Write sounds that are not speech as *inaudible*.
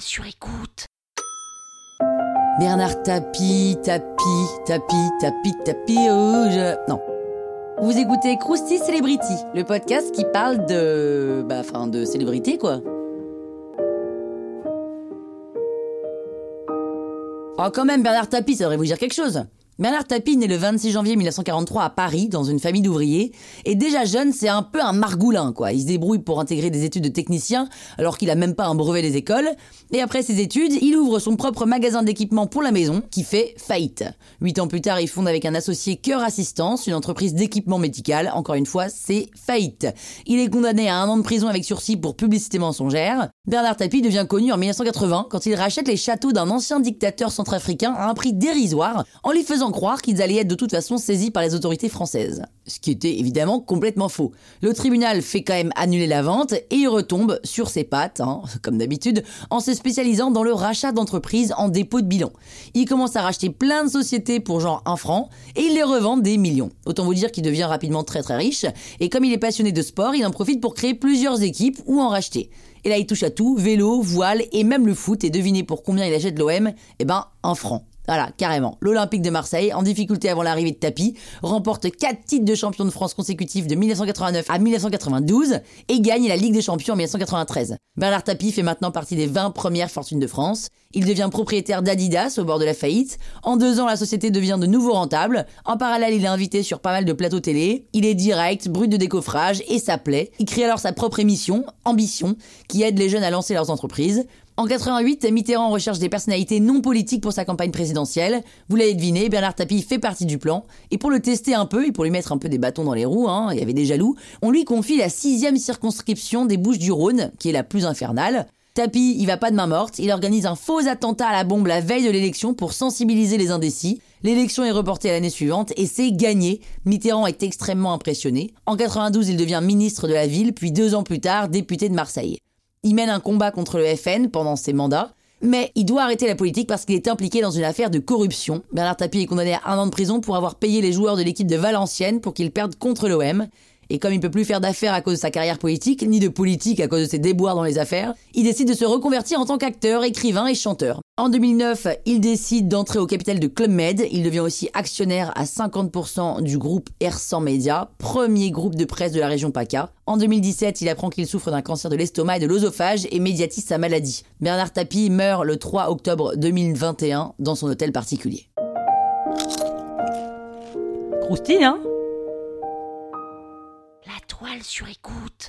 sur écoute. Bernard Tapie, Tapie, Tapie, Tapie, Tapis rouge. Non. Vous écoutez Krusty Celebrity, le podcast qui parle de. Bah, enfin, de célébrité, quoi. Oh, quand même, Bernard Tapie, ça devrait vous dire quelque chose. Bernard Tapie naît le 26 janvier 1943 à Paris, dans une famille d'ouvriers. Et déjà jeune, c'est un peu un margoulin, quoi. Il se débrouille pour intégrer des études de technicien, alors qu'il a même pas un brevet des écoles. Et après ses études, il ouvre son propre magasin d'équipement pour la maison, qui fait faillite. Huit ans plus tard, il fonde avec un associé Cœur Assistance, une entreprise d'équipement médical. Encore une fois, c'est faillite. Il est condamné à un an de prison avec sursis pour publicité mensongère. Bernard Tapie devient connu en 1980 quand il rachète les châteaux d'un ancien dictateur centrafricain à un prix dérisoire, en lui faisant croire qu'ils allaient être de toute façon saisis par les autorités françaises. Ce qui était évidemment complètement faux. Le tribunal fait quand même annuler la vente et il retombe sur ses pattes, hein, *laughs* comme d'habitude, en se spécialisant dans le rachat d'entreprises en dépôt de bilan. Il commence à racheter plein de sociétés pour genre un franc et il les revend des millions. Autant vous dire qu'il devient rapidement très très riche et comme il est passionné de sport, il en profite pour créer plusieurs équipes ou en racheter. Et là, il touche à tout, vélo, voile et même le foot. Et devinez pour combien il achète l'OM Eh ben, un franc. Voilà, carrément. L'Olympique de Marseille, en difficulté avant l'arrivée de Tapi, remporte 4 titres de champion de France consécutifs de 1989 à 1992 et gagne la Ligue des Champions en 1993. Bernard Tapie fait maintenant partie des 20 premières fortunes de France. Il devient propriétaire d'Adidas au bord de la faillite. En deux ans, la société devient de nouveau rentable. En parallèle, il est invité sur pas mal de plateaux télé. Il est direct, brut de décoffrage et ça plaît. Il crée alors sa propre émission, Ambition, qui aide les jeunes à lancer leurs entreprises. En 88, Mitterrand recherche des personnalités non politiques pour sa campagne présidentielle. Vous l'avez deviné, Bernard Tapie fait partie du plan. Et pour le tester un peu et pour lui mettre un peu des bâtons dans les roues, hein, il y avait des jaloux, on lui confie la sixième circonscription des Bouches du Rhône, qui est la plus infernale. Tapie, il va pas de main morte, il organise un faux attentat à la bombe la veille de l'élection pour sensibiliser les indécis. L'élection est reportée l'année suivante et c'est gagné. Mitterrand est extrêmement impressionné. En 92, il devient ministre de la ville, puis deux ans plus tard, député de Marseille. Il mène un combat contre le FN pendant ses mandats, mais il doit arrêter la politique parce qu'il est impliqué dans une affaire de corruption. Bernard Tapie est condamné à un an de prison pour avoir payé les joueurs de l'équipe de Valenciennes pour qu'ils perdent contre l'OM. Et comme il peut plus faire d'affaires à cause de sa carrière politique, ni de politique à cause de ses déboires dans les affaires, il décide de se reconvertir en tant qu'acteur, écrivain et chanteur. En 2009, il décide d'entrer au capital de Club Med. Il devient aussi actionnaire à 50% du groupe R100 Media, premier groupe de presse de la région PACA. En 2017, il apprend qu'il souffre d'un cancer de l'estomac et de l'œsophage et médiatise sa maladie. Bernard Tapie meurt le 3 octobre 2021 dans son hôtel particulier. Croustille, hein? La toile sur écoute.